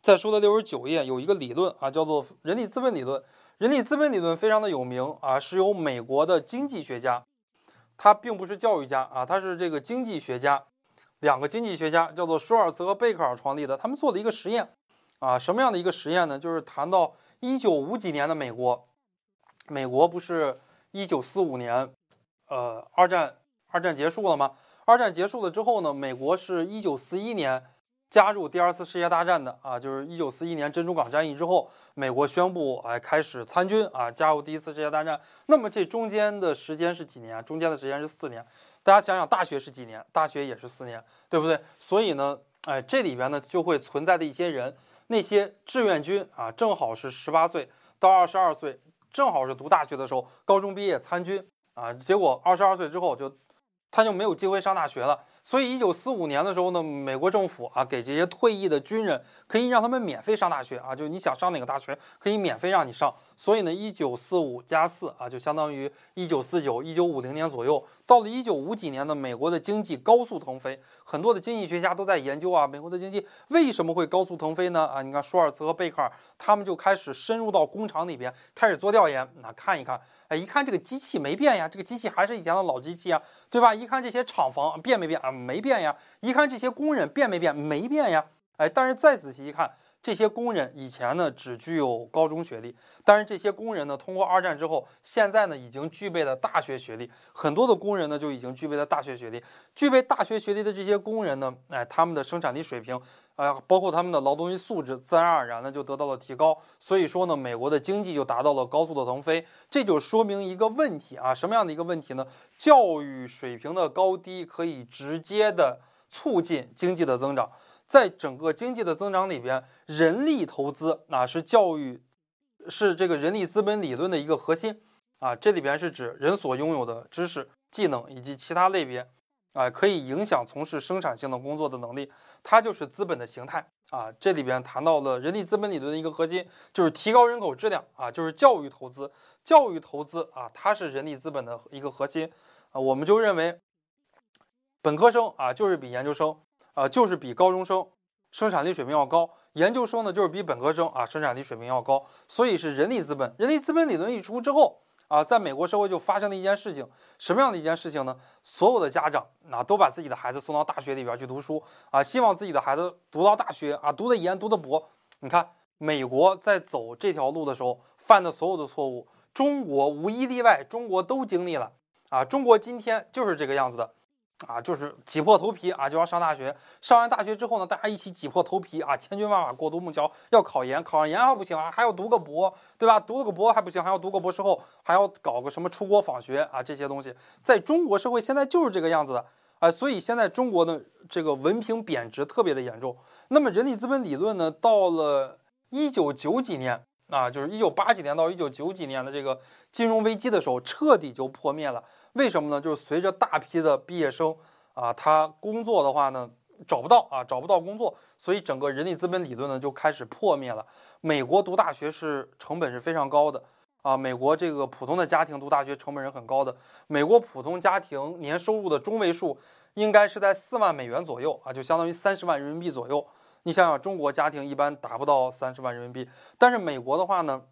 在书的六十九页有一个理论啊，叫做人力资本理论。人力资本理论非常的有名啊，是由美国的经济学家，他并不是教育家啊，他是这个经济学家，两个经济学家叫做舒尔茨和贝克尔创立的。他们做了一个实验啊，什么样的一个实验呢？就是谈到一九五几年的美国，美国不是一九四五年，呃，二战二战结束了吗？二战结束了之后呢，美国是一九四一年。加入第二次世界大战的啊，就是一九四一年珍珠港战役之后，美国宣布哎开始参军啊，加入第一次世界大战。那么这中间的时间是几年？中间的时间是四年。大家想想，大学是几年？大学也是四年，对不对？所以呢，哎，这里边呢就会存在的一些人，那些志愿军啊，正好是十八岁到二十二岁，正好是读大学的时候，高中毕业参军啊，结果二十二岁之后就他就没有机会上大学了。所以，一九四五年的时候呢，美国政府啊，给这些退役的军人可以让他们免费上大学啊，就你想上哪个大学，可以免费让你上。所以呢，一九四五加四啊，就相当于一九四九、一九五零年左右。到了一九五几年呢，美国的经济高速腾飞，很多的经济学家都在研究啊，美国的经济为什么会高速腾飞呢？啊，你看舒尔茨和贝克尔他们就开始深入到工厂里边，开始做调研，那看一看。哎，一看这个机器没变呀，这个机器还是以前的老机器啊，对吧？一看这些厂房变没变啊？没变呀。一看这些工人变没变？没变呀。哎，但是再仔细一看。这些工人以前呢只具有高中学历，但是这些工人呢通过二战之后，现在呢已经具备了大学学历。很多的工人呢就已经具备了大学学历。具备大学学历的这些工人呢，哎，他们的生产力水平，啊，包括他们的劳动力素质，自然而然的就得到了提高。所以说呢，美国的经济就达到了高速的腾飞。这就说明一个问题啊，什么样的一个问题呢？教育水平的高低可以直接的促进经济的增长。在整个经济的增长里边，人力投资啊是教育，是这个人力资本理论的一个核心啊。这里边是指人所拥有的知识、技能以及其他类别啊，可以影响从事生产性的工作的能力，它就是资本的形态啊。这里边谈到了人力资本理论的一个核心，就是提高人口质量啊，就是教育投资。教育投资啊，它是人力资本的一个核心啊。我们就认为，本科生啊就是比研究生。啊，就是比高中生生产力水平要高，研究生呢就是比本科生啊生产力水平要高，所以是人力资本。人力资本理论一出之后啊，在美国社会就发生了一件事情，什么样的一件事情呢？所有的家长啊都把自己的孩子送到大学里边去读书啊，希望自己的孩子读到大学啊，读的研，读的博。你看，美国在走这条路的时候犯的所有的错误，中国无一例外，中国都经历了啊，中国今天就是这个样子的。啊，就是挤破头皮啊，就要上大学。上完大学之后呢，大家一起挤破头皮啊，千军万马过独木桥，要考研。考上研还不行啊，还要读个博，对吧？读了个博还不行，还要读个博士后，还要搞个什么出国访学啊，这些东西，在中国社会现在就是这个样子的啊。所以现在中国的这个文凭贬值特别的严重。那么人力资本理论呢，到了一九九几年啊，就是一九八几年到一九九几年的这个金融危机的时候，彻底就破灭了。为什么呢？就是随着大批的毕业生啊，他工作的话呢，找不到啊，找不到工作，所以整个人力资本理论呢就开始破灭了。美国读大学是成本是非常高的啊，美国这个普通的家庭读大学成本是很高的。美国普通家庭年收入的中位数应该是在四万美元左右啊，就相当于三十万人民币左右。你想想，中国家庭一般达不到三十万人民币，但是美国的话呢？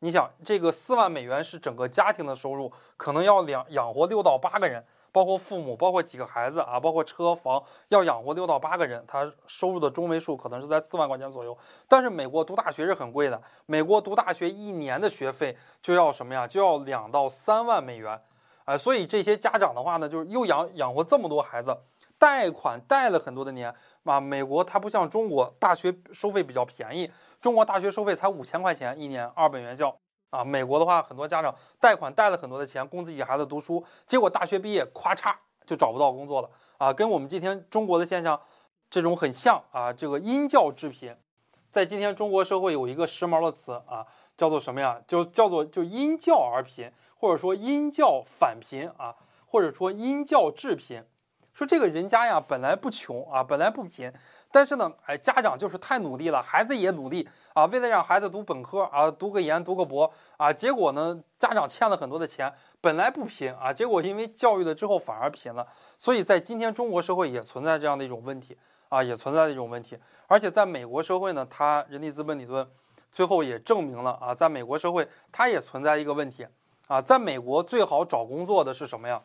你想，这个四万美元是整个家庭的收入，可能要养养活六到八个人，包括父母，包括几个孩子啊，包括车房，要养活六到八个人，他收入的中位数可能是在四万块钱左右。但是美国读大学是很贵的，美国读大学一年的学费就要什么呀？就要两到三万美元，哎，所以这些家长的话呢，就是又养养活这么多孩子，贷款贷了很多的年。啊，美国它不像中国，大学收费比较便宜。中国大学收费才五千块钱一年，二本院校啊。美国的话，很多家长贷款贷了很多的钱供自己孩子读书，结果大学毕业，咔嚓就找不到工作了啊。跟我们今天中国的现象这种很像啊。这个因教致贫，在今天中国社会有一个时髦的词啊，叫做什么呀？就叫做就因教而贫，或者说因教反贫啊，或者说因教致贫。说这个人家呀，本来不穷啊，本来不贫，但是呢，哎，家长就是太努力了，孩子也努力啊，为了让孩子读本科啊，读个研，读个博啊，结果呢，家长欠了很多的钱，本来不贫啊，结果因为教育了之后反而贫了，所以在今天中国社会也存在这样的一种问题啊，也存在的一种问题。而且在美国社会呢，它人力资本理论最后也证明了啊，在美国社会它也存在一个问题啊，在美国最好找工作的是什么呀？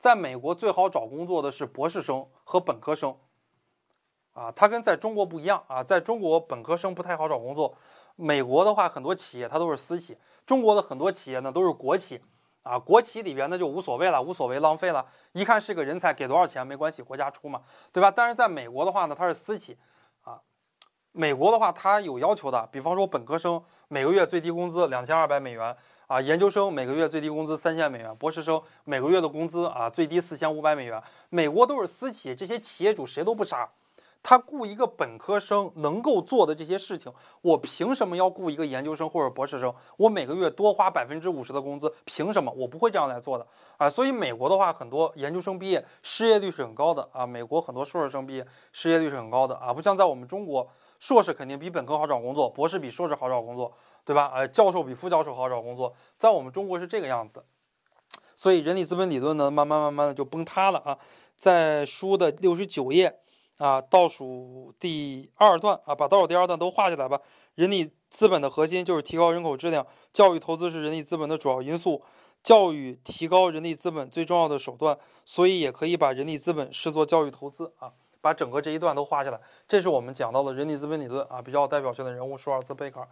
在美国最好找工作的是博士生和本科生，啊，它跟在中国不一样啊，在中国本科生不太好找工作，美国的话很多企业它都是私企，中国的很多企业呢都是国企，啊，国企里边那就无所谓了，无所谓浪费了，一看是个人才，给多少钱没关系，国家出嘛，对吧？但是在美国的话呢，它是私企，美国的话它有要求的，比方说本科生每个月最低工资两千二百美元。啊，研究生每个月最低工资三千美元，博士生每个月的工资啊最低四千五百美元。美国都是私企，这些企业主谁都不傻，他雇一个本科生能够做的这些事情，我凭什么要雇一个研究生或者博士生？我每个月多花百分之五十的工资，凭什么？我不会这样来做的啊！所以美国的话，很多研究生毕业失业率是很高的啊。美国很多硕士生毕业失业率是很高的啊，不像在我们中国，硕士肯定比本科好找工作，博士比硕士好找工作。对吧？呃，教授比副教授好找工作，在我们中国是这个样子的，所以人力资本理论呢，慢慢慢慢的就崩塌了啊。在书的六十九页啊，倒数第二段啊，把倒数第二段都画下来吧。人力资本的核心就是提高人口质量，教育投资是人力资本的主要因素，教育提高人力资本最重要的手段，所以也可以把人力资本视作教育投资啊。把整个这一段都画下来，这是我们讲到的人体资本理论啊，比较有代表性的人物舒尔茨贝克尔。